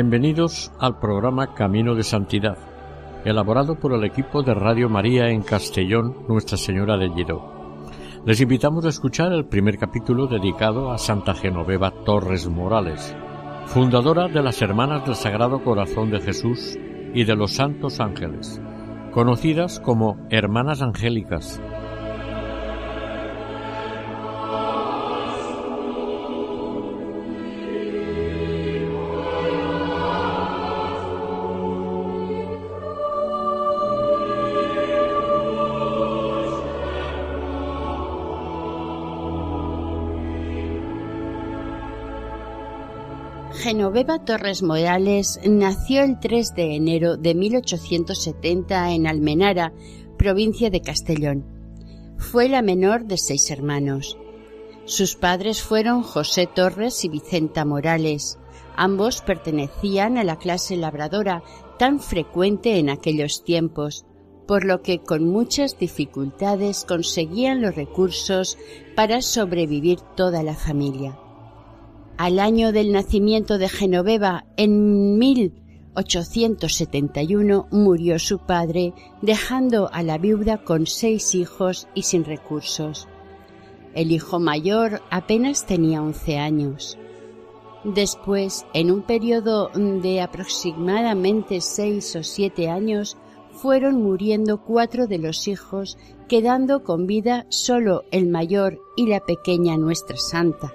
Bienvenidos al programa Camino de Santidad, elaborado por el equipo de Radio María en Castellón, Nuestra Señora de Lledó. Les invitamos a escuchar el primer capítulo dedicado a Santa Genoveva Torres Morales, fundadora de las Hermanas del Sagrado Corazón de Jesús y de los Santos Ángeles, conocidas como Hermanas Angélicas, Genoveva Torres Morales nació el 3 de enero de 1870 en Almenara, provincia de Castellón. Fue la menor de seis hermanos. Sus padres fueron José Torres y Vicenta Morales. Ambos pertenecían a la clase labradora tan frecuente en aquellos tiempos, por lo que con muchas dificultades conseguían los recursos para sobrevivir toda la familia. Al año del nacimiento de Genoveva, en 1871, murió su padre, dejando a la viuda con seis hijos y sin recursos. El hijo mayor apenas tenía once años. Después, en un periodo de aproximadamente seis o siete años, fueron muriendo cuatro de los hijos, quedando con vida solo el mayor y la pequeña Nuestra Santa.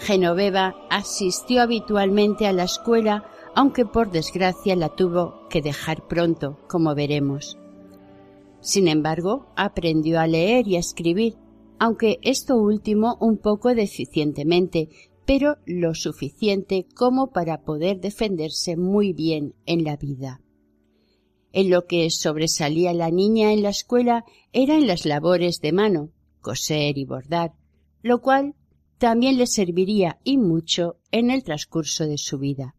Genoveva asistió habitualmente a la escuela, aunque por desgracia la tuvo que dejar pronto, como veremos. Sin embargo, aprendió a leer y a escribir, aunque esto último un poco deficientemente, pero lo suficiente como para poder defenderse muy bien en la vida. En lo que sobresalía la niña en la escuela era en las labores de mano, coser y bordar, lo cual también le serviría y mucho en el transcurso de su vida.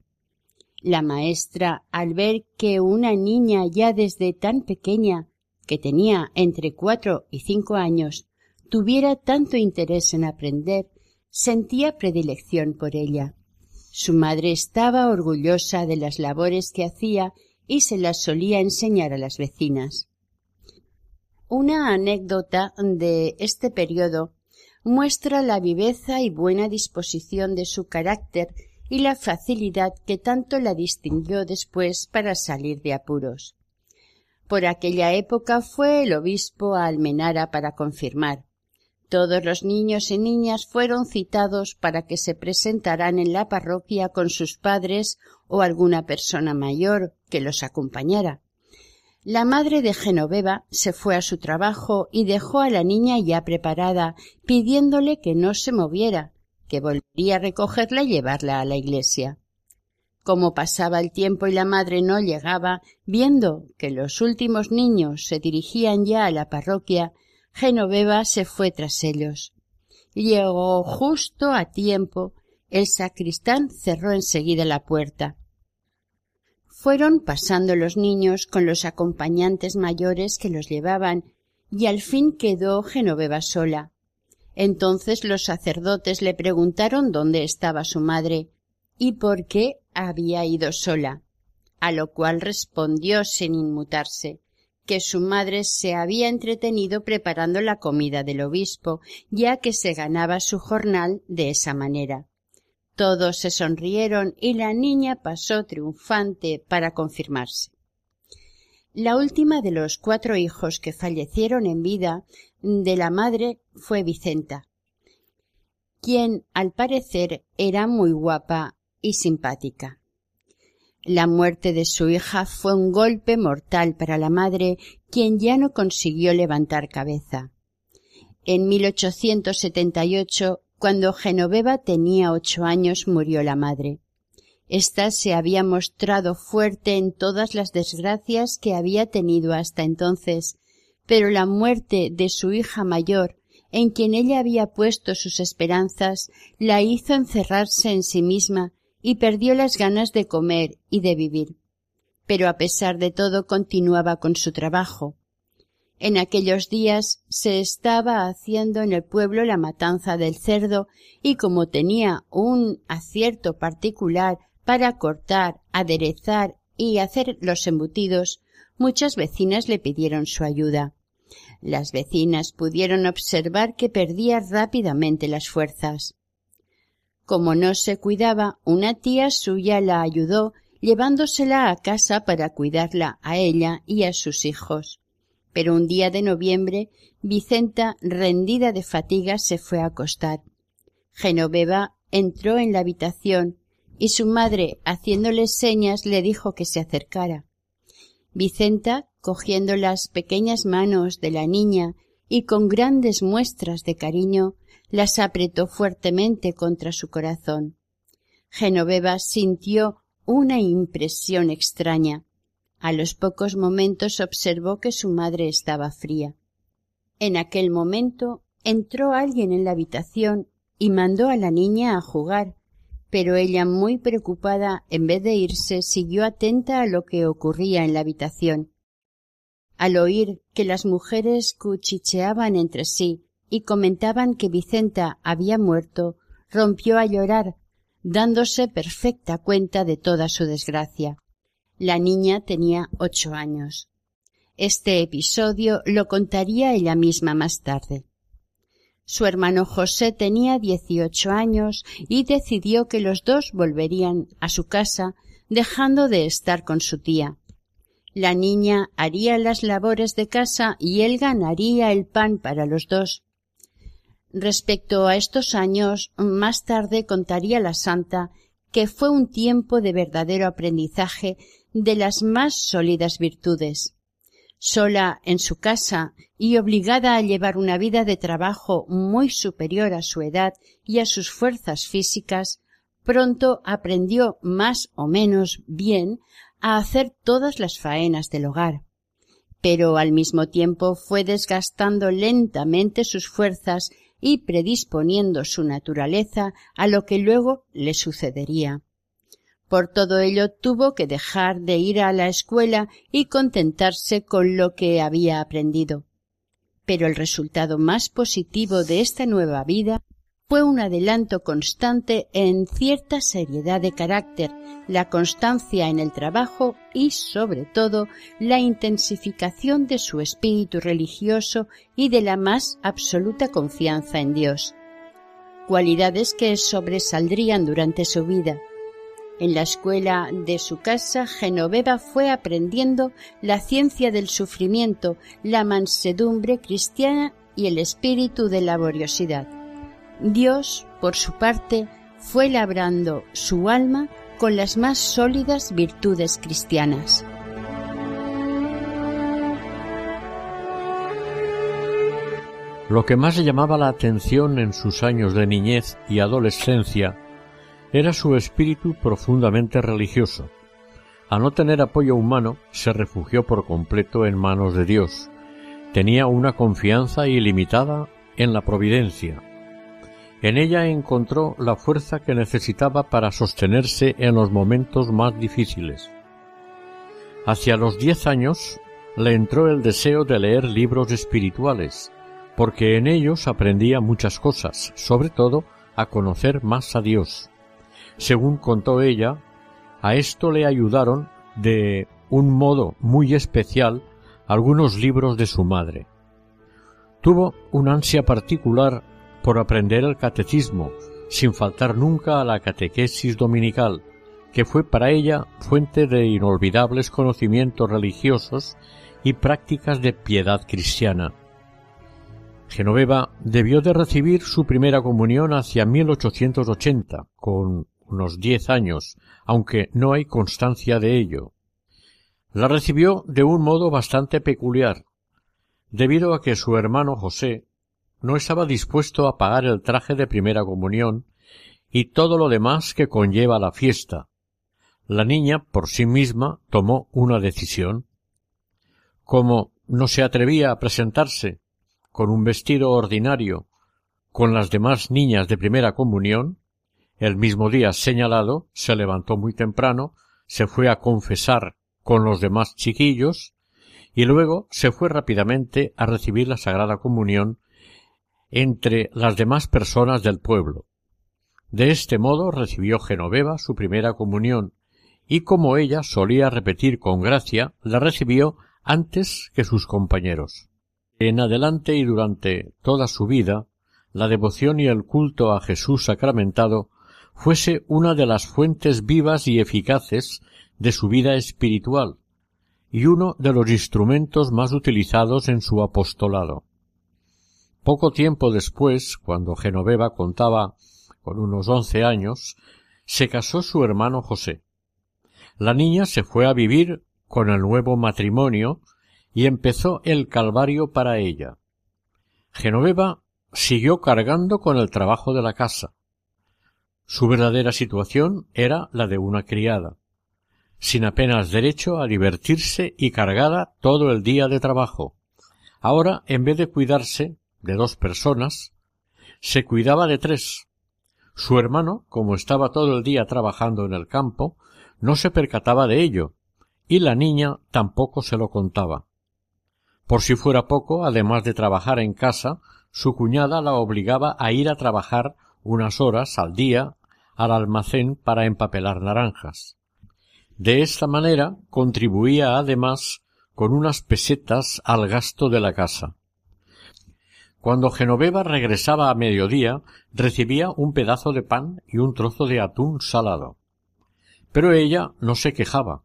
La maestra, al ver que una niña ya desde tan pequeña, que tenía entre cuatro y cinco años, tuviera tanto interés en aprender, sentía predilección por ella. Su madre estaba orgullosa de las labores que hacía y se las solía enseñar a las vecinas. Una anécdota de este periodo muestra la viveza y buena disposición de su carácter y la facilidad que tanto la distinguió después para salir de apuros. Por aquella época fue el obispo a Almenara para confirmar. Todos los niños y niñas fueron citados para que se presentaran en la parroquia con sus padres o alguna persona mayor que los acompañara. La madre de Genoveva se fue a su trabajo y dejó a la niña ya preparada, pidiéndole que no se moviera, que volvería a recogerla y llevarla a la iglesia. Como pasaba el tiempo y la madre no llegaba, viendo que los últimos niños se dirigían ya a la parroquia, Genoveva se fue tras ellos. Llegó justo a tiempo. El sacristán cerró enseguida la puerta. Fueron pasando los niños con los acompañantes mayores que los llevaban, y al fin quedó Genoveva sola. Entonces los sacerdotes le preguntaron dónde estaba su madre y por qué había ido sola, a lo cual respondió sin inmutarse que su madre se había entretenido preparando la comida del obispo, ya que se ganaba su jornal de esa manera. Todos se sonrieron y la niña pasó triunfante para confirmarse. La última de los cuatro hijos que fallecieron en vida de la madre fue Vicenta, quien al parecer era muy guapa y simpática. La muerte de su hija fue un golpe mortal para la madre, quien ya no consiguió levantar cabeza. En 1878 cuando Genoveva tenía ocho años murió la madre. Esta se había mostrado fuerte en todas las desgracias que había tenido hasta entonces, pero la muerte de su hija mayor, en quien ella había puesto sus esperanzas, la hizo encerrarse en sí misma y perdió las ganas de comer y de vivir. Pero a pesar de todo continuaba con su trabajo. En aquellos días se estaba haciendo en el pueblo la matanza del cerdo y como tenía un acierto particular para cortar, aderezar y hacer los embutidos, muchas vecinas le pidieron su ayuda. Las vecinas pudieron observar que perdía rápidamente las fuerzas. Como no se cuidaba, una tía suya la ayudó llevándosela a casa para cuidarla a ella y a sus hijos. Pero un día de noviembre, Vicenta, rendida de fatiga, se fue a acostar. Genoveva entró en la habitación y su madre, haciéndole señas, le dijo que se acercara. Vicenta, cogiendo las pequeñas manos de la niña y con grandes muestras de cariño, las apretó fuertemente contra su corazón. Genoveva sintió una impresión extraña. A los pocos momentos observó que su madre estaba fría. En aquel momento entró alguien en la habitación y mandó a la niña a jugar, pero ella muy preocupada en vez de irse siguió atenta a lo que ocurría en la habitación. Al oír que las mujeres cuchicheaban entre sí y comentaban que Vicenta había muerto, rompió a llorar, dándose perfecta cuenta de toda su desgracia. La niña tenía ocho años. Este episodio lo contaría ella misma más tarde. Su hermano José tenía dieciocho años y decidió que los dos volverían a su casa dejando de estar con su tía. La niña haría las labores de casa y él ganaría el pan para los dos. Respecto a estos años, más tarde contaría la santa que fue un tiempo de verdadero aprendizaje de las más sólidas virtudes sola en su casa y obligada a llevar una vida de trabajo muy superior a su edad y a sus fuerzas físicas, pronto aprendió más o menos bien a hacer todas las faenas del hogar. Pero al mismo tiempo fue desgastando lentamente sus fuerzas y predisponiendo su naturaleza a lo que luego le sucedería. Por todo ello tuvo que dejar de ir a la escuela y contentarse con lo que había aprendido. Pero el resultado más positivo de esta nueva vida fue un adelanto constante en cierta seriedad de carácter, la constancia en el trabajo y, sobre todo, la intensificación de su espíritu religioso y de la más absoluta confianza en Dios. Cualidades que sobresaldrían durante su vida, en la escuela de su casa, Genoveva fue aprendiendo la ciencia del sufrimiento, la mansedumbre cristiana y el espíritu de laboriosidad. Dios, por su parte, fue labrando su alma con las más sólidas virtudes cristianas. Lo que más llamaba la atención en sus años de niñez y adolescencia era su espíritu profundamente religioso. A no tener apoyo humano, se refugió por completo en manos de Dios. Tenía una confianza ilimitada en la providencia. En ella encontró la fuerza que necesitaba para sostenerse en los momentos más difíciles. Hacia los diez años le entró el deseo de leer libros espirituales, porque en ellos aprendía muchas cosas, sobre todo a conocer más a Dios. Según contó ella, a esto le ayudaron de un modo muy especial algunos libros de su madre. Tuvo una ansia particular por aprender el catecismo, sin faltar nunca a la catequesis dominical, que fue para ella fuente de inolvidables conocimientos religiosos y prácticas de piedad cristiana. Genoveva debió de recibir su primera comunión hacia 1880, con unos diez años, aunque no hay constancia de ello. La recibió de un modo bastante peculiar, debido a que su hermano José no estaba dispuesto a pagar el traje de primera comunión y todo lo demás que conlleva la fiesta, La niña por sí misma tomó una decisión. Como no se atrevía a presentarse con un vestido ordinario con las demás niñas de primera comunión, el mismo día señalado se levantó muy temprano, se fue a confesar con los demás chiquillos y luego se fue rápidamente a recibir la Sagrada Comunión entre las demás personas del pueblo. De este modo recibió Genoveva su primera comunión y como ella solía repetir con gracia, la recibió antes que sus compañeros. En adelante y durante toda su vida, la devoción y el culto a Jesús sacramentado fuese una de las fuentes vivas y eficaces de su vida espiritual y uno de los instrumentos más utilizados en su apostolado. Poco tiempo después, cuando Genoveva contaba con unos once años, se casó su hermano José. La niña se fue a vivir con el nuevo matrimonio y empezó el calvario para ella. Genoveva siguió cargando con el trabajo de la casa. Su verdadera situación era la de una criada, sin apenas derecho a divertirse y cargada todo el día de trabajo. Ahora, en vez de cuidarse de dos personas, se cuidaba de tres. Su hermano, como estaba todo el día trabajando en el campo, no se percataba de ello, y la niña tampoco se lo contaba. Por si fuera poco, además de trabajar en casa, su cuñada la obligaba a ir a trabajar unas horas al día al almacén para empapelar naranjas. De esta manera contribuía además con unas pesetas al gasto de la casa. Cuando Genoveva regresaba a mediodía, recibía un pedazo de pan y un trozo de atún salado. Pero ella no se quejaba,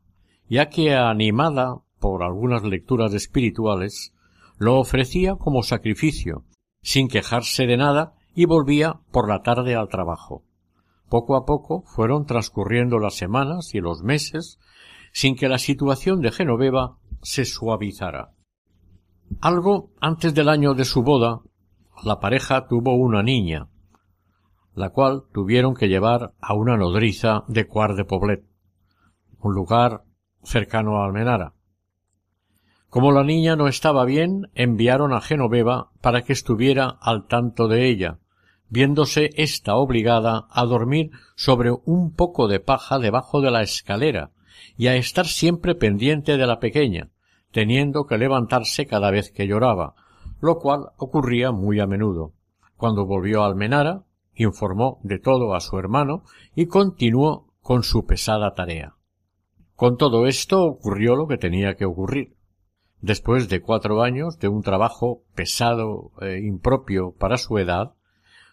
ya que animada por algunas lecturas espirituales, lo ofrecía como sacrificio, sin quejarse de nada, y volvía por la tarde al trabajo. Poco a poco fueron transcurriendo las semanas y los meses sin que la situación de Genoveva se suavizara. Algo antes del año de su boda, la pareja tuvo una niña, la cual tuvieron que llevar a una nodriza de Cuar de Poblet, un lugar cercano a Almenara. Como la niña no estaba bien, enviaron a Genoveva para que estuviera al tanto de ella, viéndose ésta obligada a dormir sobre un poco de paja debajo de la escalera y a estar siempre pendiente de la pequeña, teniendo que levantarse cada vez que lloraba, lo cual ocurría muy a menudo. Cuando volvió a Almenara, informó de todo a su hermano y continuó con su pesada tarea. Con todo esto ocurrió lo que tenía que ocurrir. Después de cuatro años de un trabajo pesado e impropio para su edad,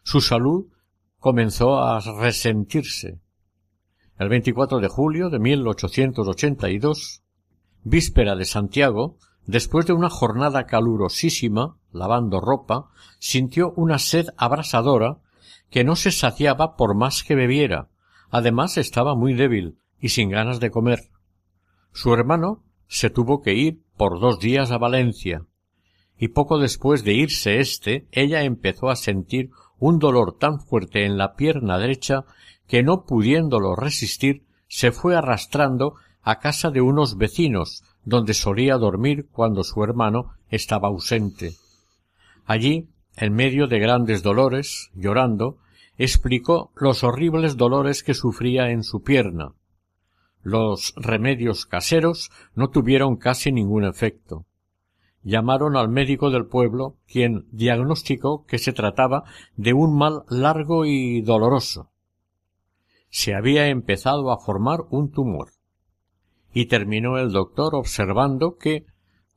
su salud comenzó a resentirse. El 24 de julio de 1882, víspera de Santiago, después de una jornada calurosísima, lavando ropa, sintió una sed abrasadora que no se saciaba por más que bebiera. Además estaba muy débil y sin ganas de comer. Su hermano se tuvo que ir por dos días a Valencia, y poco después de irse éste, ella empezó a sentir un dolor tan fuerte en la pierna derecha que no pudiéndolo resistir, se fue arrastrando a casa de unos vecinos, donde solía dormir cuando su hermano estaba ausente. Allí, en medio de grandes dolores, llorando, explicó los horribles dolores que sufría en su pierna, los remedios caseros no tuvieron casi ningún efecto. Llamaron al médico del pueblo, quien diagnosticó que se trataba de un mal largo y doloroso. Se había empezado a formar un tumor. Y terminó el doctor observando que,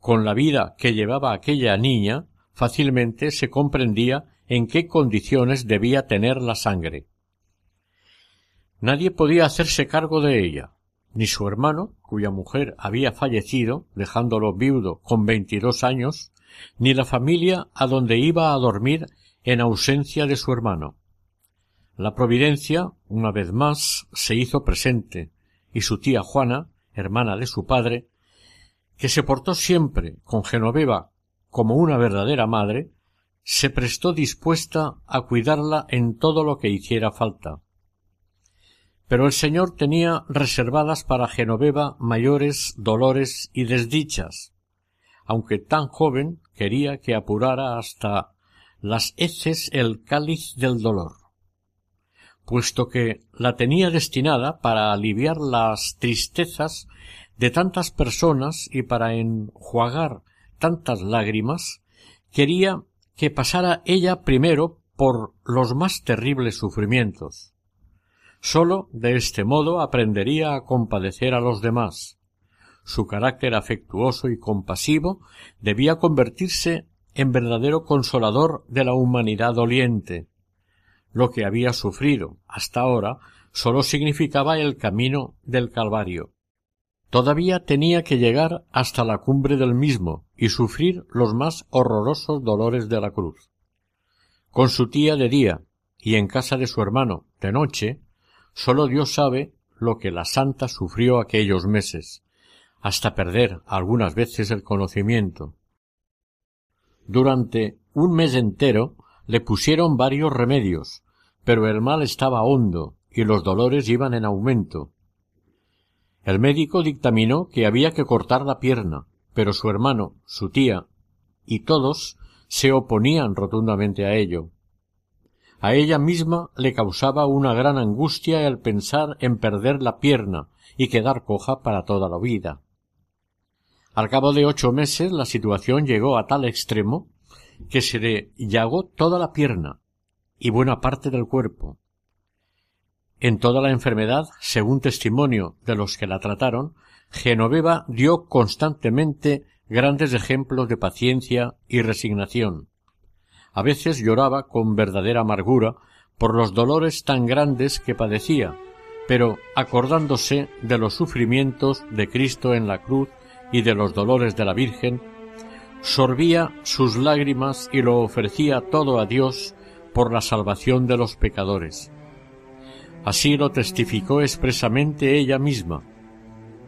con la vida que llevaba aquella niña, fácilmente se comprendía en qué condiciones debía tener la sangre. Nadie podía hacerse cargo de ella ni su hermano, cuya mujer había fallecido, dejándolo viudo con veintidós años, ni la familia a donde iba a dormir en ausencia de su hermano. La providencia, una vez más, se hizo presente, y su tía Juana, hermana de su padre, que se portó siempre con Genoveva como una verdadera madre, se prestó dispuesta a cuidarla en todo lo que hiciera falta. Pero el Señor tenía reservadas para Genoveva mayores dolores y desdichas, aunque tan joven quería que apurara hasta las heces el cáliz del dolor, puesto que la tenía destinada para aliviar las tristezas de tantas personas y para enjuagar tantas lágrimas, quería que pasara ella primero por los más terribles sufrimientos. Sólo de este modo aprendería a compadecer a los demás. Su carácter afectuoso y compasivo debía convertirse en verdadero consolador de la humanidad doliente. Lo que había sufrido hasta ahora sólo significaba el camino del Calvario. Todavía tenía que llegar hasta la cumbre del mismo y sufrir los más horrorosos dolores de la cruz. Con su tía de día y en casa de su hermano de noche, sólo Dios sabe lo que la santa sufrió aquellos meses, hasta perder algunas veces el conocimiento. Durante un mes entero le pusieron varios remedios, pero el mal estaba hondo y los dolores iban en aumento. El médico dictaminó que había que cortar la pierna, pero su hermano, su tía y todos se oponían rotundamente a ello. A ella misma le causaba una gran angustia el pensar en perder la pierna y quedar coja para toda la vida. Al cabo de ocho meses la situación llegó a tal extremo que se le llagó toda la pierna y buena parte del cuerpo. En toda la enfermedad, según testimonio de los que la trataron, Genoveva dio constantemente grandes ejemplos de paciencia y resignación. A veces lloraba con verdadera amargura por los dolores tan grandes que padecía, pero acordándose de los sufrimientos de Cristo en la cruz y de los dolores de la Virgen, sorbía sus lágrimas y lo ofrecía todo a Dios por la salvación de los pecadores. Así lo testificó expresamente ella misma.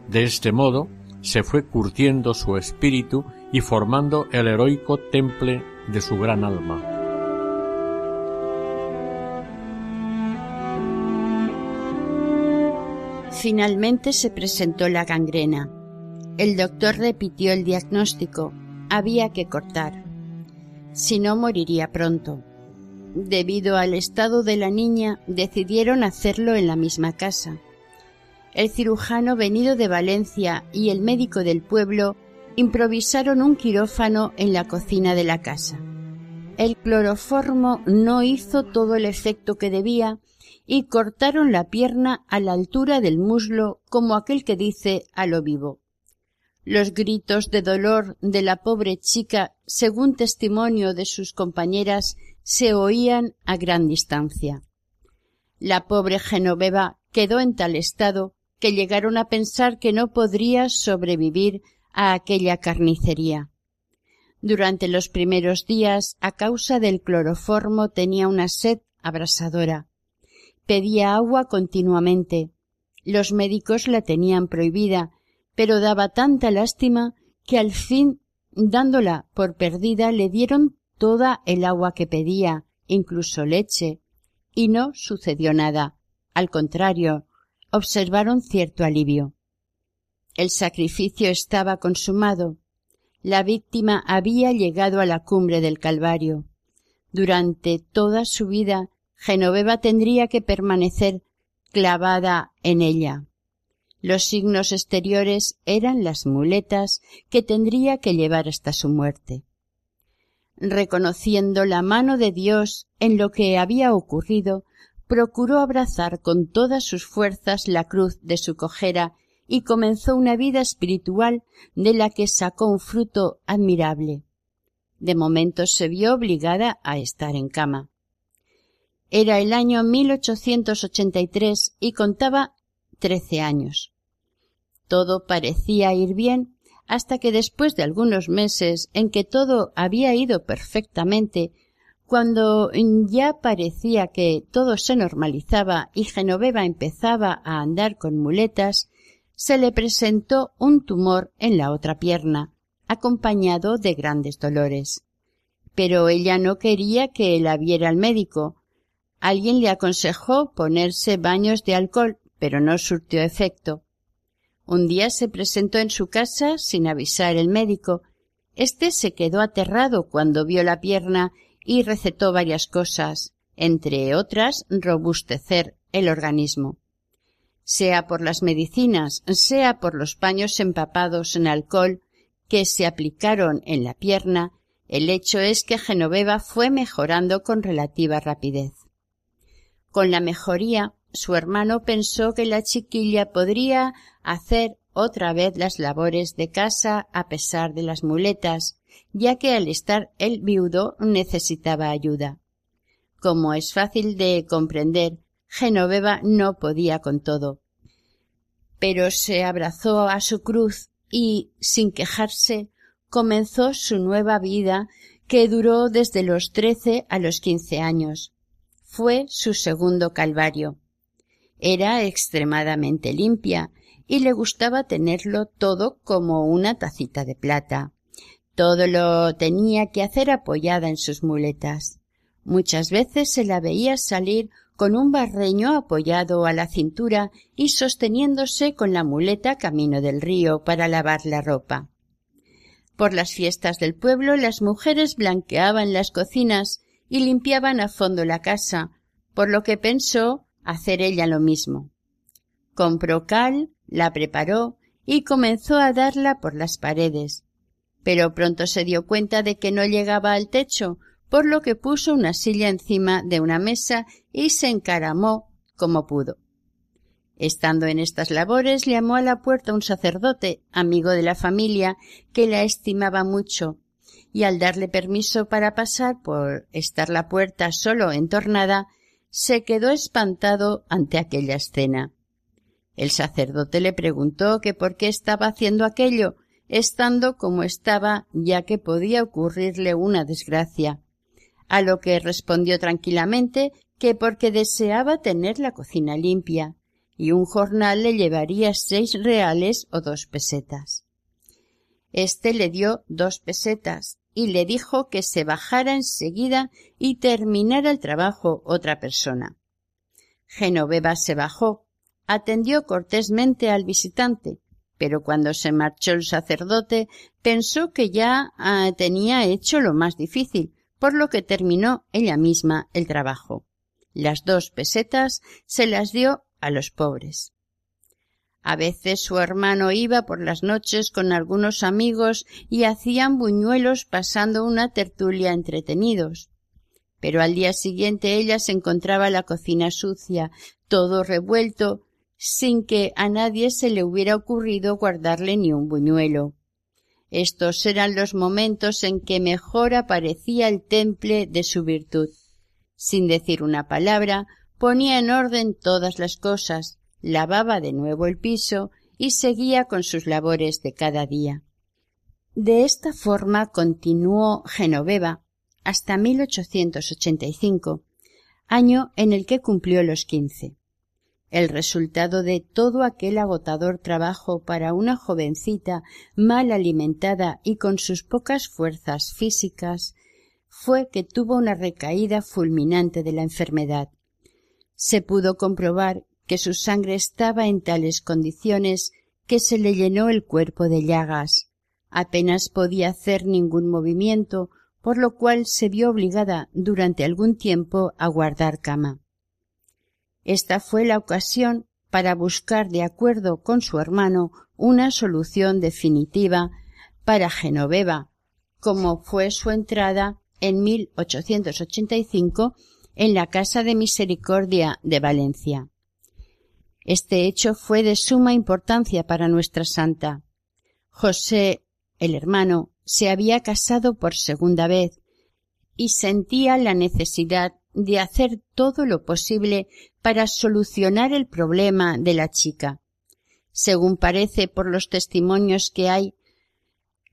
De este modo se fue curtiendo su espíritu y formando el heroico temple de su gran alma. Finalmente se presentó la gangrena. El doctor repitió el diagnóstico. Había que cortar. Si no, moriría pronto. Debido al estado de la niña, decidieron hacerlo en la misma casa. El cirujano venido de Valencia y el médico del pueblo improvisaron un quirófano en la cocina de la casa. El cloroformo no hizo todo el efecto que debía y cortaron la pierna a la altura del muslo como aquel que dice a lo vivo. Los gritos de dolor de la pobre chica, según testimonio de sus compañeras, se oían a gran distancia. La pobre Genoveva quedó en tal estado que llegaron a pensar que no podría sobrevivir a aquella carnicería. Durante los primeros días, a causa del cloroformo, tenía una sed abrasadora. Pedía agua continuamente. Los médicos la tenían prohibida pero daba tanta lástima que al fin, dándola por perdida, le dieron toda el agua que pedía, incluso leche, y no sucedió nada. Al contrario, observaron cierto alivio. El sacrificio estaba consumado. La víctima había llegado a la cumbre del Calvario. Durante toda su vida, Genoveva tendría que permanecer clavada en ella. Los signos exteriores eran las muletas que tendría que llevar hasta su muerte. Reconociendo la mano de Dios en lo que había ocurrido, procuró abrazar con todas sus fuerzas la cruz de su cojera y comenzó una vida espiritual de la que sacó un fruto admirable. De momento se vio obligada a estar en cama. Era el año 1883 y contaba trece años. Todo parecía ir bien hasta que después de algunos meses en que todo había ido perfectamente, cuando ya parecía que todo se normalizaba y Genoveva empezaba a andar con muletas, se le presentó un tumor en la otra pierna, acompañado de grandes dolores. Pero ella no quería que la viera el médico. Alguien le aconsejó ponerse baños de alcohol pero no surtió efecto. Un día se presentó en su casa sin avisar el médico. Este se quedó aterrado cuando vio la pierna y recetó varias cosas, entre otras robustecer el organismo. Sea por las medicinas, sea por los paños empapados en alcohol que se aplicaron en la pierna, el hecho es que Genoveva fue mejorando con relativa rapidez. Con la mejoría, su hermano pensó que la chiquilla podría hacer otra vez las labores de casa a pesar de las muletas, ya que al estar el viudo necesitaba ayuda. Como es fácil de comprender, Genoveva no podía con todo. Pero se abrazó a su cruz y, sin quejarse, comenzó su nueva vida que duró desde los trece a los quince años. Fue su segundo calvario. Era extremadamente limpia y le gustaba tenerlo todo como una tacita de plata. Todo lo tenía que hacer apoyada en sus muletas. Muchas veces se la veía salir con un barreño apoyado a la cintura y sosteniéndose con la muleta camino del río para lavar la ropa. Por las fiestas del pueblo las mujeres blanqueaban las cocinas y limpiaban a fondo la casa, por lo que pensó hacer ella lo mismo. Compró cal, la preparó y comenzó a darla por las paredes, pero pronto se dio cuenta de que no llegaba al techo, por lo que puso una silla encima de una mesa y se encaramó como pudo. Estando en estas labores, llamó a la puerta un sacerdote, amigo de la familia, que la estimaba mucho, y al darle permiso para pasar por estar la puerta solo entornada, se quedó espantado ante aquella escena. El sacerdote le preguntó que por qué estaba haciendo aquello, estando como estaba, ya que podía ocurrirle una desgracia, a lo que respondió tranquilamente que porque deseaba tener la cocina limpia, y un jornal le llevaría seis reales o dos pesetas. Este le dio dos pesetas y le dijo que se bajara enseguida y terminara el trabajo otra persona. Genoveva se bajó, atendió cortésmente al visitante, pero cuando se marchó el sacerdote pensó que ya ah, tenía hecho lo más difícil, por lo que terminó ella misma el trabajo. Las dos pesetas se las dio a los pobres. A veces su hermano iba por las noches con algunos amigos y hacían buñuelos pasando una tertulia entretenidos. Pero al día siguiente ella se encontraba la cocina sucia, todo revuelto, sin que a nadie se le hubiera ocurrido guardarle ni un buñuelo. Estos eran los momentos en que mejor aparecía el temple de su virtud. Sin decir una palabra, ponía en orden todas las cosas, lavaba de nuevo el piso y seguía con sus labores de cada día. De esta forma continuó Genoveva hasta 1885, año en el que cumplió los quince. El resultado de todo aquel agotador trabajo para una jovencita mal alimentada y con sus pocas fuerzas físicas fue que tuvo una recaída fulminante de la enfermedad. Se pudo comprobar que su sangre estaba en tales condiciones que se le llenó el cuerpo de llagas. Apenas podía hacer ningún movimiento, por lo cual se vio obligada durante algún tiempo a guardar cama. Esta fue la ocasión para buscar de acuerdo con su hermano una solución definitiva para Genoveva, como fue su entrada en 1885 en la Casa de Misericordia de Valencia. Este hecho fue de suma importancia para nuestra santa. José, el hermano, se había casado por segunda vez y sentía la necesidad de hacer todo lo posible para solucionar el problema de la chica. Según parece por los testimonios que hay,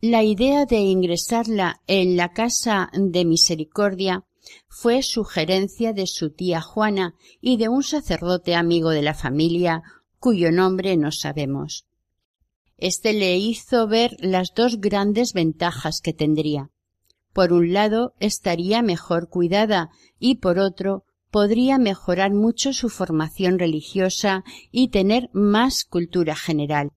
la idea de ingresarla en la casa de misericordia fue sugerencia de su tía Juana y de un sacerdote amigo de la familia cuyo nombre no sabemos. Este le hizo ver las dos grandes ventajas que tendría. Por un lado, estaría mejor cuidada y por otro, podría mejorar mucho su formación religiosa y tener más cultura general.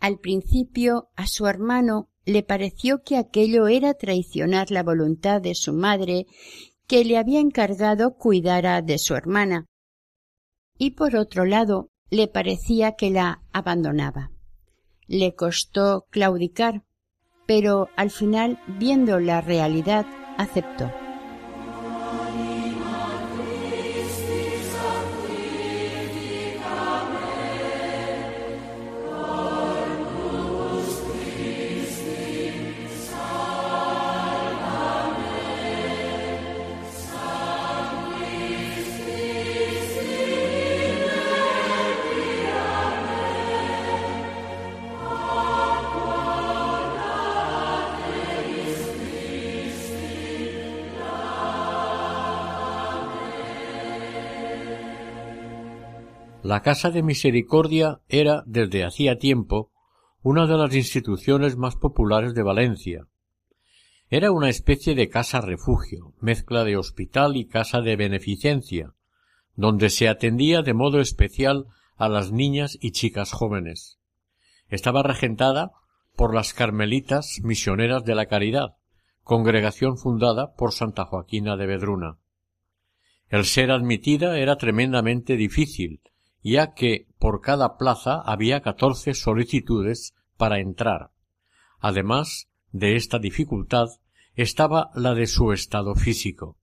Al principio a su hermano le pareció que aquello era traicionar la voluntad de su madre, que le había encargado cuidara de su hermana. Y por otro lado, le parecía que la abandonaba. Le costó claudicar, pero al final, viendo la realidad, aceptó. La Casa de Misericordia era, desde hacía tiempo, una de las instituciones más populares de Valencia. Era una especie de casa refugio, mezcla de hospital y casa de beneficencia, donde se atendía de modo especial a las niñas y chicas jóvenes. Estaba regentada por las Carmelitas Misioneras de la Caridad, congregación fundada por Santa Joaquina de Vedruna. El ser admitida era tremendamente difícil, ya que por cada plaza había catorce solicitudes para entrar. Además de esta dificultad estaba la de su estado físico.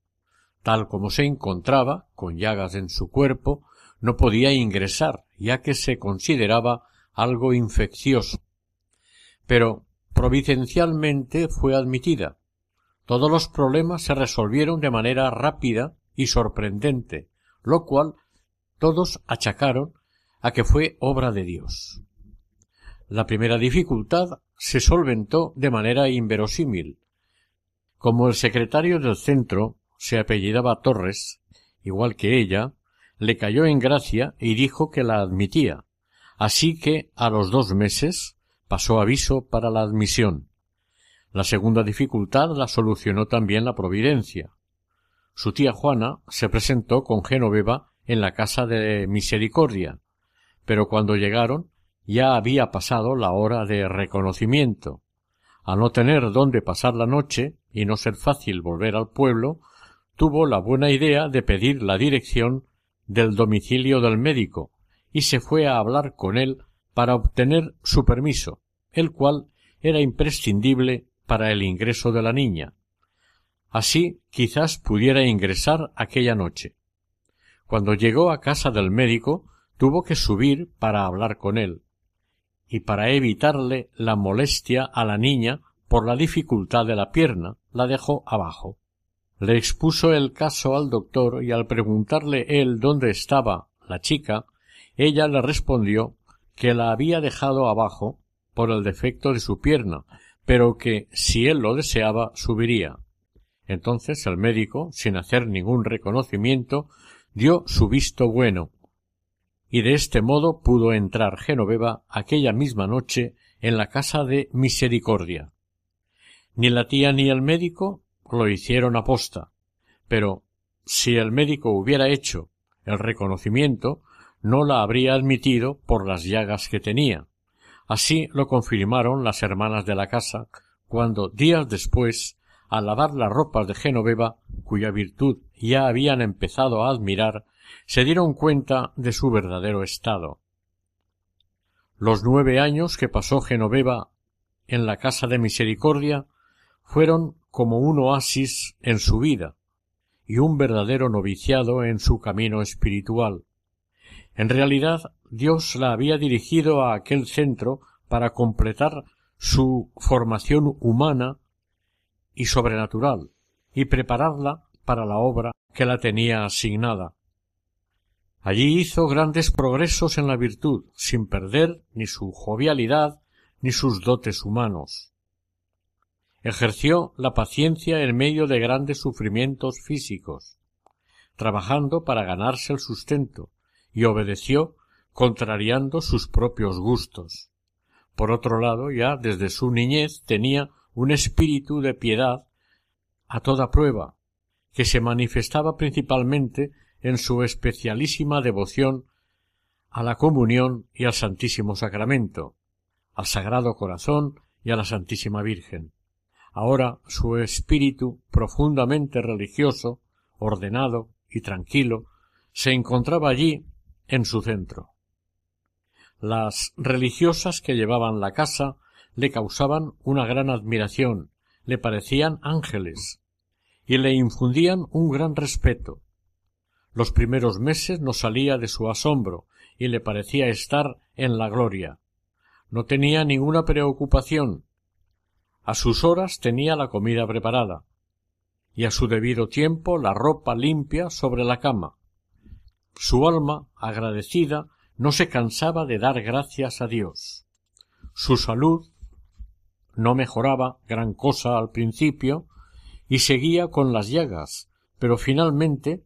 Tal como se encontraba, con llagas en su cuerpo, no podía ingresar, ya que se consideraba algo infeccioso. Pero providencialmente fue admitida. Todos los problemas se resolvieron de manera rápida y sorprendente, lo cual todos achacaron a que fue obra de Dios. La primera dificultad se solventó de manera inverosímil. Como el secretario del centro se apellidaba Torres, igual que ella, le cayó en gracia y dijo que la admitía, así que a los dos meses pasó aviso para la admisión. La segunda dificultad la solucionó también la providencia. Su tía Juana se presentó con Genoveva en la casa de misericordia, pero cuando llegaron ya había pasado la hora de reconocimiento. A no tener dónde pasar la noche y no ser fácil volver al pueblo, tuvo la buena idea de pedir la dirección del domicilio del médico y se fue a hablar con él para obtener su permiso, el cual era imprescindible para el ingreso de la niña. Así quizás pudiera ingresar aquella noche. Cuando llegó a casa del médico, tuvo que subir para hablar con él, y para evitarle la molestia a la niña por la dificultad de la pierna, la dejó abajo. Le expuso el caso al doctor y al preguntarle él dónde estaba la chica, ella le respondió que la había dejado abajo por el defecto de su pierna, pero que si él lo deseaba subiría. Entonces el médico, sin hacer ningún reconocimiento, dio su visto bueno, y de este modo pudo entrar Genoveva aquella misma noche en la casa de Misericordia. Ni la tía ni el médico lo hicieron aposta, pero si el médico hubiera hecho el reconocimiento, no la habría admitido por las llagas que tenía. Así lo confirmaron las hermanas de la casa cuando días después al lavar las ropas de Genoveva, cuya virtud ya habían empezado a admirar, se dieron cuenta de su verdadero estado. Los nueve años que pasó Genoveva en la casa de misericordia fueron como un oasis en su vida y un verdadero noviciado en su camino espiritual. En realidad, Dios la había dirigido a aquel centro para completar su formación humana y sobrenatural, y prepararla para la obra que la tenía asignada. Allí hizo grandes progresos en la virtud, sin perder ni su jovialidad ni sus dotes humanos. Ejerció la paciencia en medio de grandes sufrimientos físicos, trabajando para ganarse el sustento, y obedeció contrariando sus propios gustos. Por otro lado, ya desde su niñez tenía un espíritu de piedad a toda prueba, que se manifestaba principalmente en su especialísima devoción a la comunión y al Santísimo Sacramento, al Sagrado Corazón y a la Santísima Virgen. Ahora su espíritu profundamente religioso, ordenado y tranquilo, se encontraba allí en su centro. Las religiosas que llevaban la casa le causaban una gran admiración, le parecían ángeles, y le infundían un gran respeto. Los primeros meses no salía de su asombro y le parecía estar en la gloria. No tenía ninguna preocupación. A sus horas tenía la comida preparada y a su debido tiempo la ropa limpia sobre la cama. Su alma, agradecida, no se cansaba de dar gracias a Dios. Su salud no mejoraba gran cosa al principio y seguía con las llagas, pero finalmente,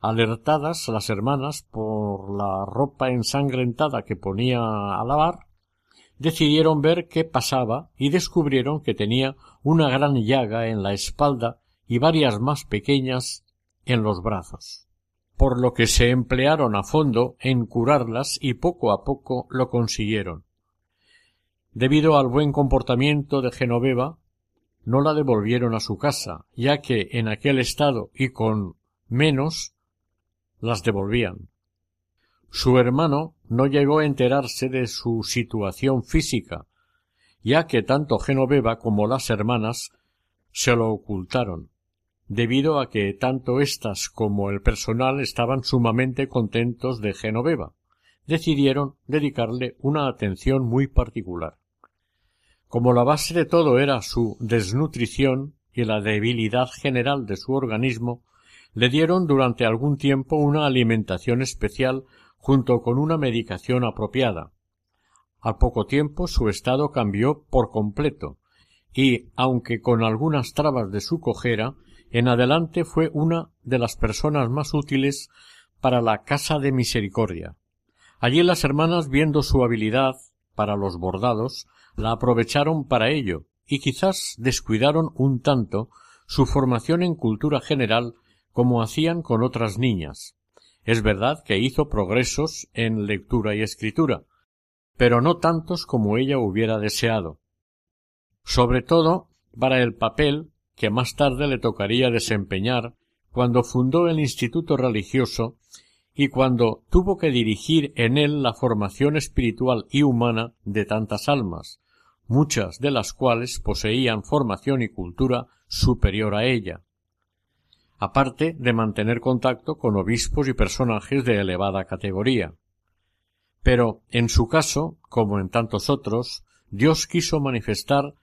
alertadas las hermanas por la ropa ensangrentada que ponía a lavar, decidieron ver qué pasaba y descubrieron que tenía una gran llaga en la espalda y varias más pequeñas en los brazos por lo que se emplearon a fondo en curarlas y poco a poco lo consiguieron. Debido al buen comportamiento de Genoveva, no la devolvieron a su casa, ya que en aquel estado y con menos las devolvían. Su hermano no llegó a enterarse de su situación física, ya que tanto Genoveva como las hermanas se lo ocultaron debido a que tanto éstas como el personal estaban sumamente contentos de Genoveva. Decidieron dedicarle una atención muy particular. Como la base de todo era su desnutrición y la debilidad general de su organismo, le dieron durante algún tiempo una alimentación especial junto con una medicación apropiada. Al poco tiempo su estado cambió por completo, y, aunque con algunas trabas de su cojera, en adelante fue una de las personas más útiles para la Casa de Misericordia. Allí las hermanas, viendo su habilidad para los bordados, la aprovecharon para ello, y quizás descuidaron un tanto su formación en cultura general como hacían con otras niñas. Es verdad que hizo progresos en lectura y escritura, pero no tantos como ella hubiera deseado. Sobre todo para el papel que más tarde le tocaría desempeñar cuando fundó el Instituto Religioso y cuando tuvo que dirigir en él la formación espiritual y humana de tantas almas, muchas de las cuales poseían formación y cultura superior a ella, aparte de mantener contacto con obispos y personajes de elevada categoría. Pero, en su caso, como en tantos otros, Dios quiso manifestar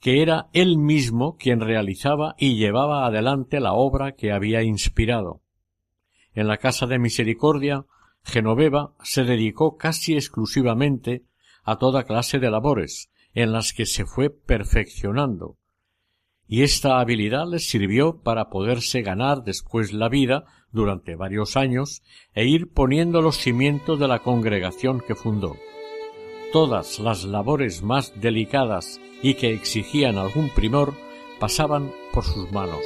que era él mismo quien realizaba y llevaba adelante la obra que había inspirado. En la Casa de Misericordia, Genoveva se dedicó casi exclusivamente a toda clase de labores, en las que se fue perfeccionando, y esta habilidad le sirvió para poderse ganar después la vida durante varios años e ir poniendo los cimientos de la congregación que fundó. Todas las labores más delicadas y que exigían algún primor pasaban por sus manos.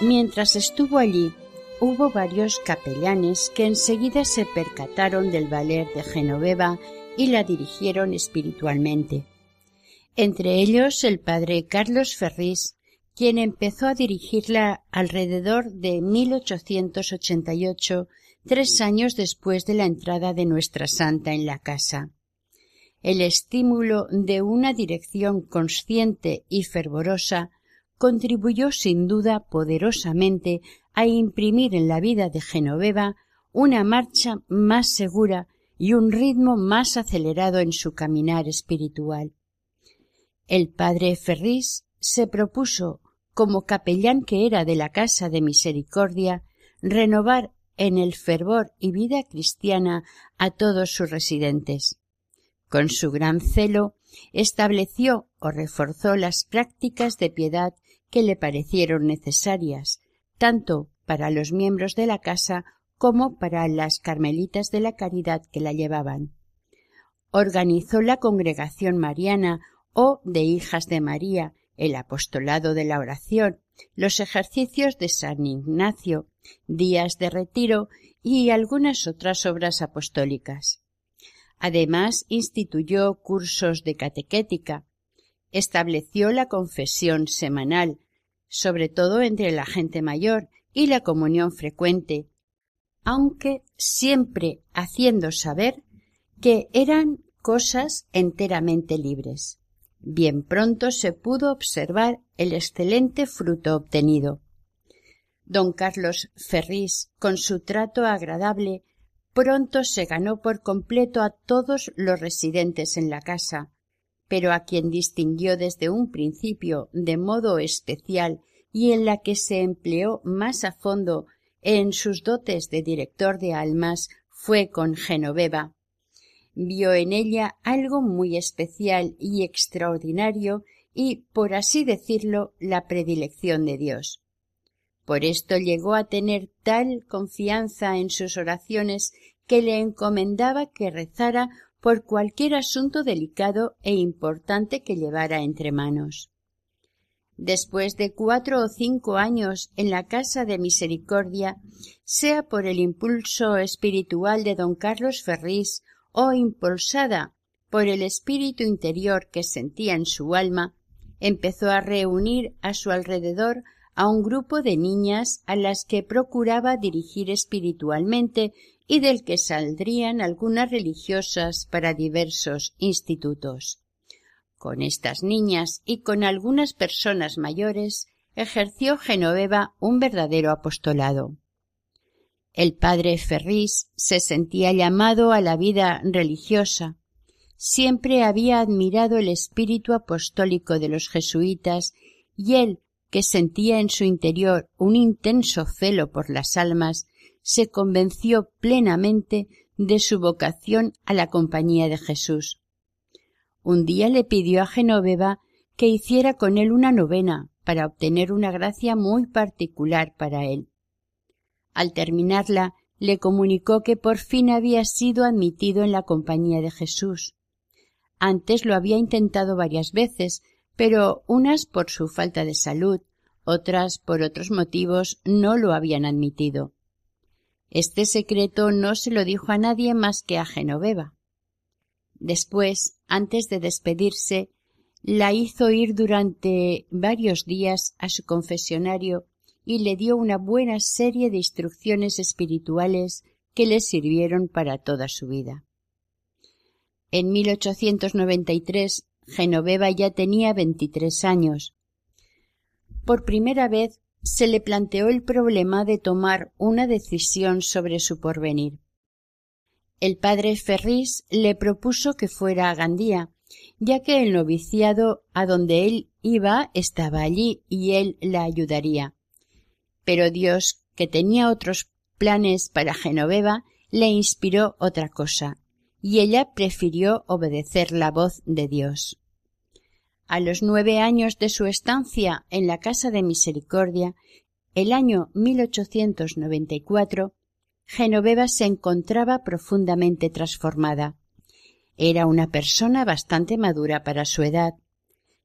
Mientras estuvo allí, hubo varios capellanes que enseguida se percataron del valer de Genoveva y la dirigieron espiritualmente. Entre ellos el padre Carlos Ferrís, quien empezó a dirigirla alrededor de 1888 tres años después de la entrada de nuestra santa en la casa. El estímulo de una dirección consciente y fervorosa contribuyó sin duda poderosamente a imprimir en la vida de Genoveva una marcha más segura y un ritmo más acelerado en su caminar espiritual. El padre Ferris se propuso, como capellán que era de la Casa de Misericordia, renovar en el fervor y vida cristiana a todos sus residentes. Con su gran celo estableció o reforzó las prácticas de piedad que le parecieron necesarias, tanto para los miembros de la casa como para las carmelitas de la caridad que la llevaban. Organizó la congregación mariana o de Hijas de María, el apostolado de la oración, los ejercicios de San Ignacio, días de retiro y algunas otras obras apostólicas. Además, instituyó cursos de catequética, estableció la confesión semanal, sobre todo entre la gente mayor, y la comunión frecuente, aunque siempre haciendo saber que eran cosas enteramente libres. Bien pronto se pudo observar el excelente fruto obtenido. Don Carlos Ferrís, con su trato agradable, pronto se ganó por completo a todos los residentes en la casa, pero a quien distinguió desde un principio de modo especial y en la que se empleó más a fondo en sus dotes de director de almas fue con Genoveva. Vio en ella algo muy especial y extraordinario y, por así decirlo, la predilección de Dios. Por esto llegó a tener tal confianza en sus oraciones que le encomendaba que rezara por cualquier asunto delicado e importante que llevara entre manos. Después de cuatro o cinco años en la casa de misericordia, sea por el impulso espiritual de don Carlos Ferrís o impulsada por el espíritu interior que sentía en su alma, empezó a reunir a su alrededor a un grupo de niñas a las que procuraba dirigir espiritualmente y del que saldrían algunas religiosas para diversos institutos. Con estas niñas y con algunas personas mayores ejerció Genoveva un verdadero apostolado. El padre Ferrís se sentía llamado a la vida religiosa. Siempre había admirado el espíritu apostólico de los jesuitas y él, que sentía en su interior un intenso celo por las almas, se convenció plenamente de su vocación a la compañía de Jesús. Un día le pidió a Genoveva que hiciera con él una novena para obtener una gracia muy particular para él. Al terminarla, le comunicó que por fin había sido admitido en la compañía de Jesús. Antes lo había intentado varias veces, pero unas por su falta de salud, otras por otros motivos no lo habían admitido. Este secreto no se lo dijo a nadie más que a Genoveva. Después, antes de despedirse, la hizo ir durante varios días a su confesionario y le dio una buena serie de instrucciones espirituales que le sirvieron para toda su vida. En 1893 Genoveva ya tenía veintitrés años. Por primera vez se le planteó el problema de tomar una decisión sobre su porvenir. El padre Ferrís le propuso que fuera a Gandía, ya que el noviciado a donde él iba estaba allí y él la ayudaría. Pero Dios, que tenía otros planes para Genoveva, le inspiró otra cosa, y ella prefirió obedecer la voz de Dios. A los nueve años de su estancia en la Casa de Misericordia, el año 1894, Genoveva se encontraba profundamente transformada. Era una persona bastante madura para su edad.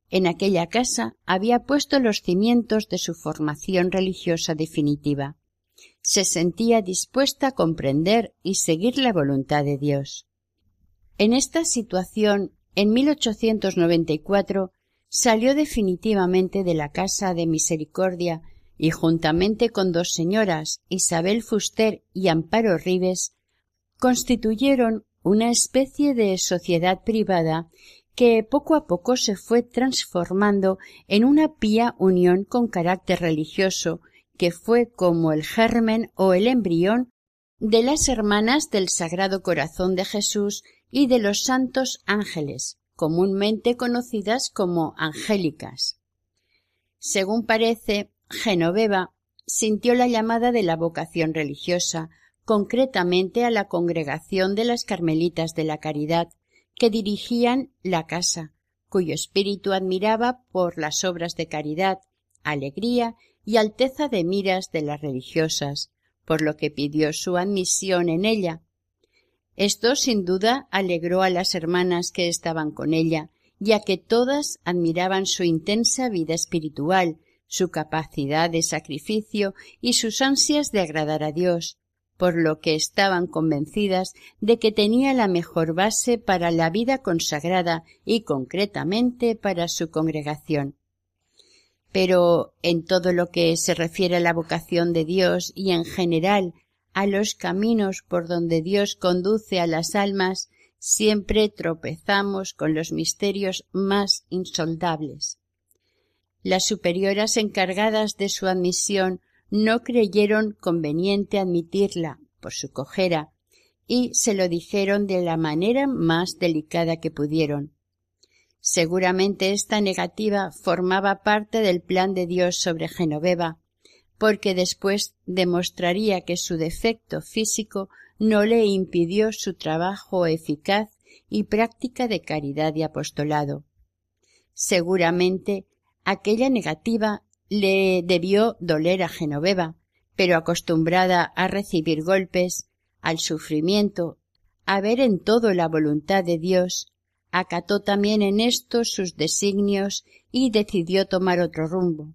En aquella casa había puesto los cimientos de su formación religiosa definitiva. Se sentía dispuesta a comprender y seguir la voluntad de Dios. En esta situación en 1894 salió definitivamente de la casa de misericordia y juntamente con dos señoras, Isabel Fuster y Amparo Ribes, constituyeron una especie de sociedad privada que poco a poco se fue transformando en una pía unión con carácter religioso, que fue como el germen o el embrión de las hermanas del Sagrado Corazón de Jesús y de los santos ángeles, comúnmente conocidas como angélicas. Según parece, Genoveva sintió la llamada de la vocación religiosa, concretamente a la congregación de las Carmelitas de la Caridad, que dirigían la casa, cuyo espíritu admiraba por las obras de caridad, alegría y alteza de miras de las religiosas, por lo que pidió su admisión en ella, esto sin duda alegró a las hermanas que estaban con ella, ya que todas admiraban su intensa vida espiritual, su capacidad de sacrificio y sus ansias de agradar a Dios, por lo que estaban convencidas de que tenía la mejor base para la vida consagrada y concretamente para su congregación. Pero en todo lo que se refiere a la vocación de Dios y en general a los caminos por donde Dios conduce a las almas, siempre tropezamos con los misterios más insoldables. Las superioras encargadas de su admisión no creyeron conveniente admitirla por su cojera y se lo dijeron de la manera más delicada que pudieron. Seguramente esta negativa formaba parte del plan de Dios sobre Genoveva, porque después demostraría que su defecto físico no le impidió su trabajo eficaz y práctica de caridad y apostolado. Seguramente aquella negativa le debió doler a Genoveva, pero acostumbrada a recibir golpes, al sufrimiento, a ver en todo la voluntad de Dios, acató también en esto sus designios y decidió tomar otro rumbo.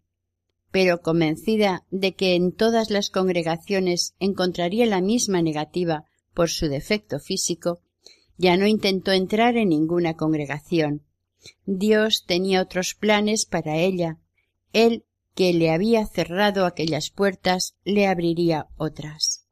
Pero convencida de que en todas las congregaciones encontraría la misma negativa por su defecto físico, ya no intentó entrar en ninguna congregación. Dios tenía otros planes para ella. Él, que le había cerrado aquellas puertas, le abriría otras.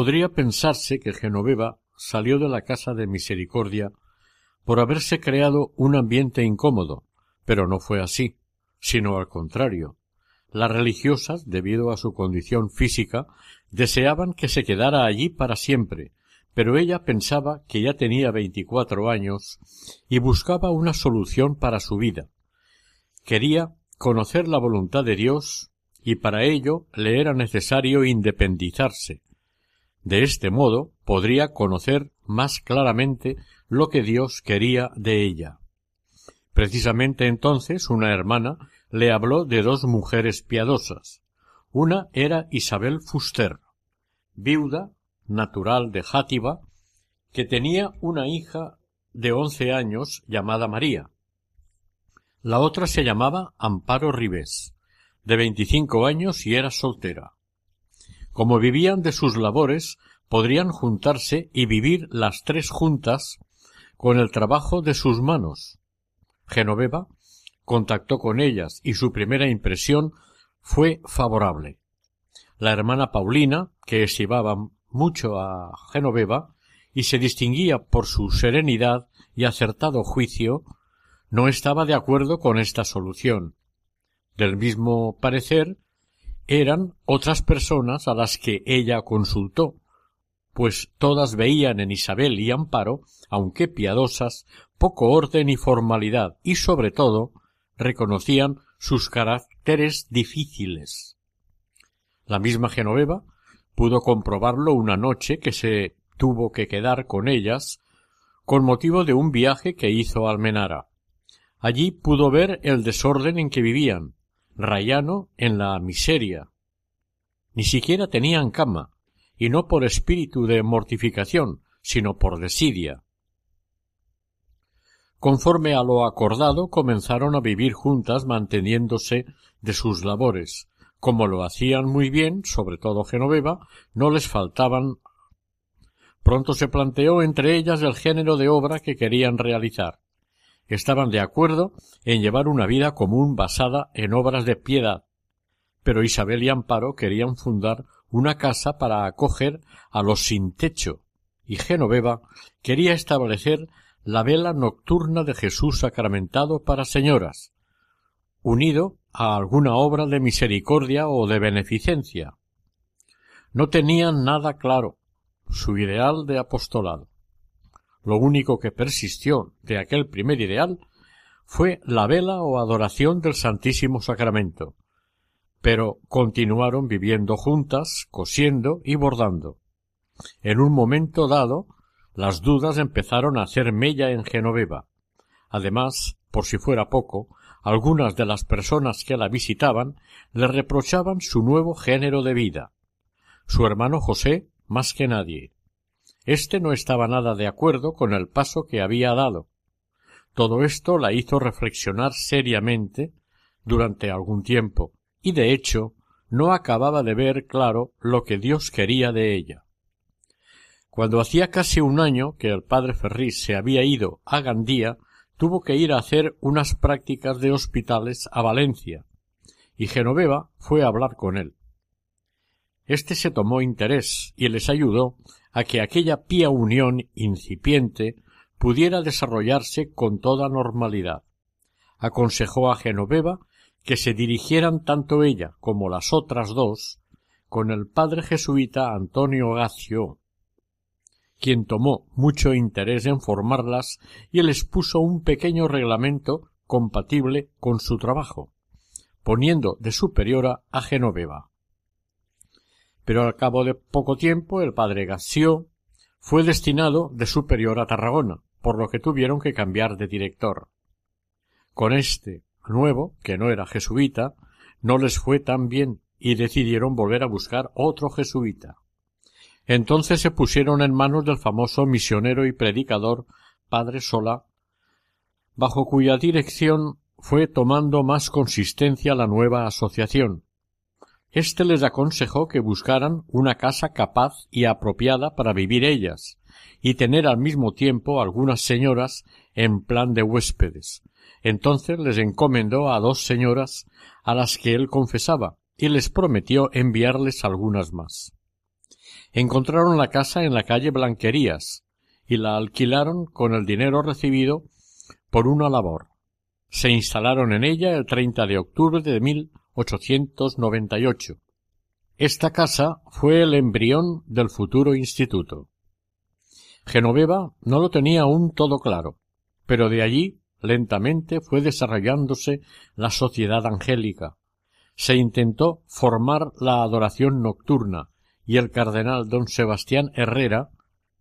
Podría pensarse que Genoveva salió de la casa de misericordia por haberse creado un ambiente incómodo, pero no fue así, sino al contrario. Las religiosas, debido a su condición física, deseaban que se quedara allí para siempre, pero ella pensaba que ya tenía veinticuatro años y buscaba una solución para su vida. Quería conocer la voluntad de Dios y para ello le era necesario independizarse, de este modo podría conocer más claramente lo que Dios quería de ella. Precisamente entonces una hermana le habló de dos mujeres piadosas. Una era Isabel Fuster, viuda, natural de Játiva, que tenía una hija de once años llamada María. La otra se llamaba Amparo Ribés, de veinticinco años y era soltera. Como vivían de sus labores, podrían juntarse y vivir las tres juntas con el trabajo de sus manos. Genoveva contactó con ellas y su primera impresión fue favorable. La hermana Paulina, que estimaba mucho a Genoveva y se distinguía por su serenidad y acertado juicio, no estaba de acuerdo con esta solución. Del mismo parecer eran otras personas a las que ella consultó, pues todas veían en Isabel y Amparo, aunque piadosas, poco orden y formalidad, y sobre todo reconocían sus caracteres difíciles. La misma Genoveva pudo comprobarlo una noche que se tuvo que quedar con ellas con motivo de un viaje que hizo a Almenara. Allí pudo ver el desorden en que vivían, rayano en la miseria. Ni siquiera tenían cama, y no por espíritu de mortificación, sino por desidia. Conforme a lo acordado, comenzaron a vivir juntas manteniéndose de sus labores. Como lo hacían muy bien, sobre todo Genoveva, no les faltaban. Pronto se planteó entre ellas el género de obra que querían realizar estaban de acuerdo en llevar una vida común basada en obras de piedad, pero Isabel y Amparo querían fundar una casa para acoger a los sin techo, y Genoveva quería establecer la vela nocturna de Jesús sacramentado para señoras, unido a alguna obra de misericordia o de beneficencia. No tenían nada claro su ideal de apostolado. Lo único que persistió de aquel primer ideal fue la vela o adoración del Santísimo Sacramento, pero continuaron viviendo juntas, cosiendo y bordando. En un momento dado, las dudas empezaron a hacer mella en Genoveva. Además, por si fuera poco, algunas de las personas que la visitaban le reprochaban su nuevo género de vida. Su hermano José más que nadie. Este no estaba nada de acuerdo con el paso que había dado. Todo esto la hizo reflexionar seriamente durante algún tiempo, y de hecho no acababa de ver claro lo que Dios quería de ella. Cuando hacía casi un año que el padre Ferris se había ido a Gandía, tuvo que ir a hacer unas prácticas de hospitales a Valencia, y Genoveva fue a hablar con él. Este se tomó interés y les ayudó a que aquella pía unión incipiente pudiera desarrollarse con toda normalidad. Aconsejó a Genoveva que se dirigieran tanto ella como las otras dos con el padre jesuita Antonio Gacio, quien tomó mucho interés en formarlas y les puso un pequeño reglamento compatible con su trabajo, poniendo de superiora a Genoveva. Pero al cabo de poco tiempo el padre Gassio fue destinado de superior a Tarragona, por lo que tuvieron que cambiar de director. Con este nuevo, que no era jesuita, no les fue tan bien y decidieron volver a buscar otro jesuita. Entonces se pusieron en manos del famoso misionero y predicador Padre Sola, bajo cuya dirección fue tomando más consistencia la nueva asociación. Este les aconsejó que buscaran una casa capaz y apropiada para vivir ellas, y tener al mismo tiempo algunas señoras en plan de huéspedes. Entonces les encomendó a dos señoras a las que él confesaba, y les prometió enviarles algunas más. Encontraron la casa en la calle Blanquerías y la alquilaron con el dinero recibido por una labor. Se instalaron en ella el 30 de octubre de 1898. Esta casa fue el embrión del futuro instituto. Genoveva no lo tenía aún todo claro, pero de allí lentamente fue desarrollándose la sociedad angélica. Se intentó formar la adoración nocturna, y el cardenal don Sebastián Herrera,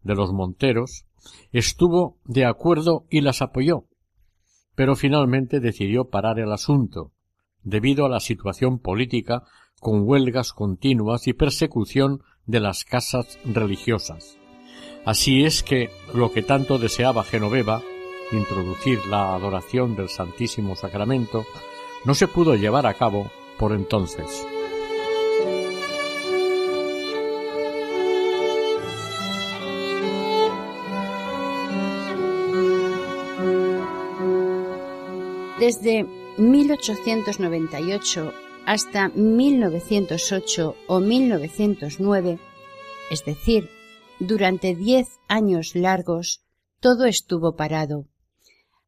de los Monteros, estuvo de acuerdo y las apoyó, pero finalmente decidió parar el asunto, debido a la situación política con huelgas continuas y persecución de las casas religiosas. Así es que lo que tanto deseaba Genoveva, introducir la adoración del Santísimo Sacramento, no se pudo llevar a cabo por entonces. Desde 1898 hasta 1908 o 1909, es decir, durante diez años largos, todo estuvo parado.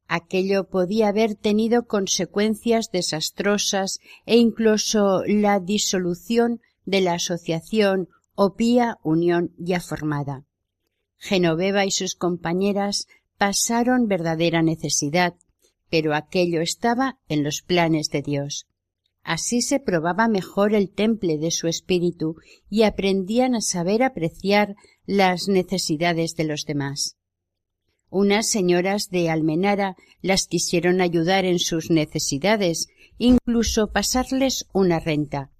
Aquello podía haber tenido consecuencias desastrosas e incluso la disolución de la asociación o pía unión ya formada. Genoveva y sus compañeras pasaron verdadera necesidad, pero aquello estaba en los planes de Dios. Así se probaba mejor el temple de su espíritu y aprendían a saber apreciar las necesidades de los demás. Unas señoras de Almenara las quisieron ayudar en sus necesidades, incluso pasarles una renta.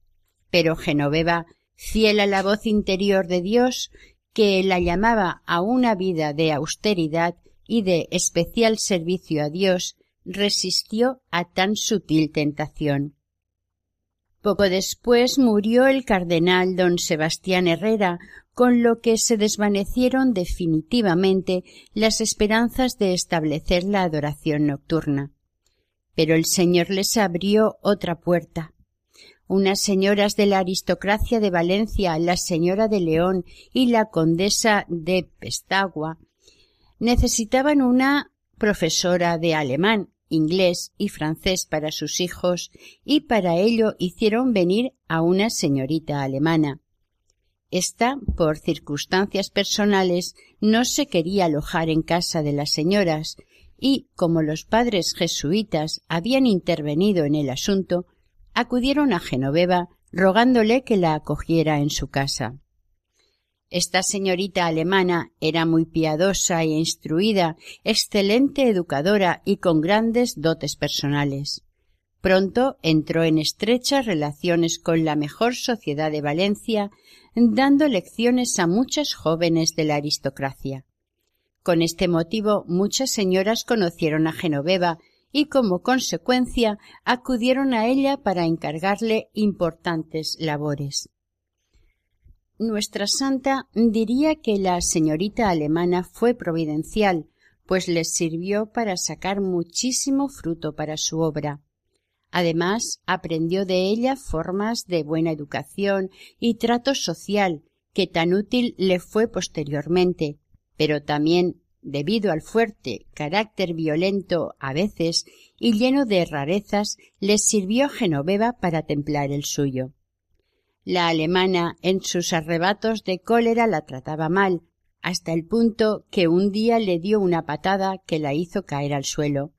Pero Genoveva, fiel a la voz interior de Dios, que la llamaba a una vida de austeridad y de especial servicio a Dios, resistió a tan sutil tentación. Poco después murió el cardenal don Sebastián Herrera, con lo que se desvanecieron definitivamente las esperanzas de establecer la adoración nocturna. Pero el Señor les abrió otra puerta. Unas señoras de la aristocracia de Valencia, la señora de León y la condesa de Pestagua, necesitaban una profesora de alemán inglés y francés para sus hijos y para ello hicieron venir a una señorita alemana. Esta, por circunstancias personales, no se quería alojar en casa de las señoras, y, como los padres jesuitas habían intervenido en el asunto, acudieron a Genoveva rogándole que la acogiera en su casa. Esta señorita alemana era muy piadosa e instruida, excelente educadora y con grandes dotes personales. Pronto entró en estrechas relaciones con la mejor sociedad de Valencia, dando lecciones a muchas jóvenes de la aristocracia. Con este motivo muchas señoras conocieron a Genoveva y como consecuencia acudieron a ella para encargarle importantes labores. Nuestra santa diría que la señorita alemana fue providencial, pues les sirvió para sacar muchísimo fruto para su obra. Además, aprendió de ella formas de buena educación y trato social que tan útil le fue posteriormente, pero también debido al fuerte carácter violento a veces y lleno de rarezas, les sirvió Genoveva para templar el suyo. La alemana en sus arrebatos de cólera la trataba mal, hasta el punto que un día le dio una patada que la hizo caer al suelo.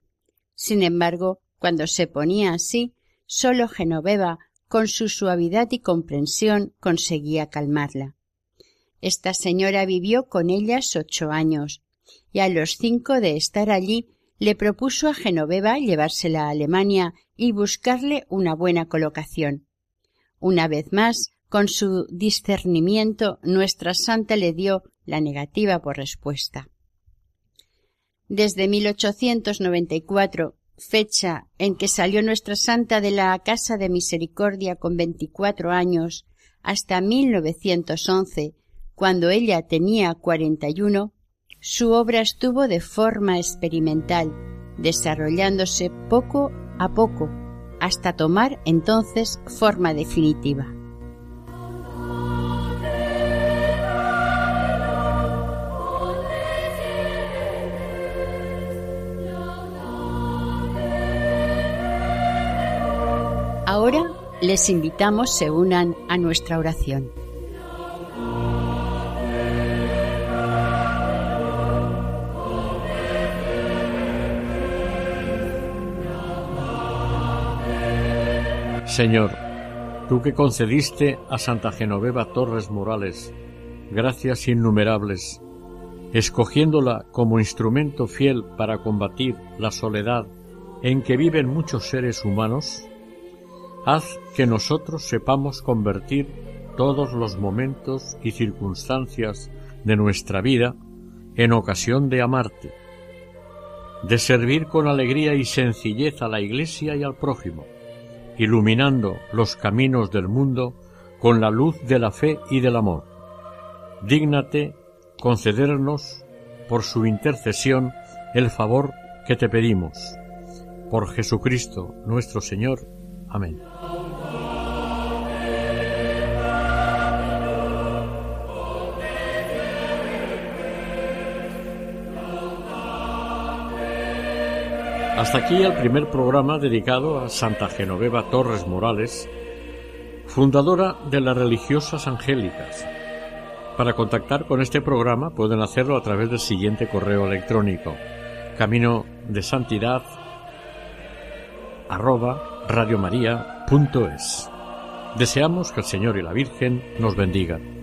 Sin embargo, cuando se ponía así, sólo Genoveva, con su suavidad y comprensión, conseguía calmarla. Esta señora vivió con ellas ocho años, y a los cinco de estar allí le propuso a Genoveva llevársela a Alemania y buscarle una buena colocación. Una vez más, con su discernimiento, nuestra santa le dio la negativa por respuesta. Desde 1894, fecha en que salió nuestra santa de la Casa de Misericordia con veinticuatro años, hasta 1911, cuando ella tenía cuarenta y uno, su obra estuvo de forma experimental, desarrollándose poco a poco hasta tomar entonces forma definitiva. Ahora les invitamos se unan a nuestra oración. Señor, tú que concediste a Santa Genoveva Torres Morales gracias innumerables, escogiéndola como instrumento fiel para combatir la soledad en que viven muchos seres humanos, haz que nosotros sepamos convertir todos los momentos y circunstancias de nuestra vida en ocasión de amarte, de servir con alegría y sencillez a la Iglesia y al prójimo, iluminando los caminos del mundo con la luz de la fe y del amor. Dígnate concedernos, por su intercesión, el favor que te pedimos. Por Jesucristo nuestro Señor. Amén. Hasta aquí el primer programa dedicado a Santa Genoveva Torres Morales, fundadora de las religiosas angélicas. Para contactar con este programa pueden hacerlo a través del siguiente correo electrónico camino de santidad arroba. Deseamos que el Señor y la Virgen nos bendigan.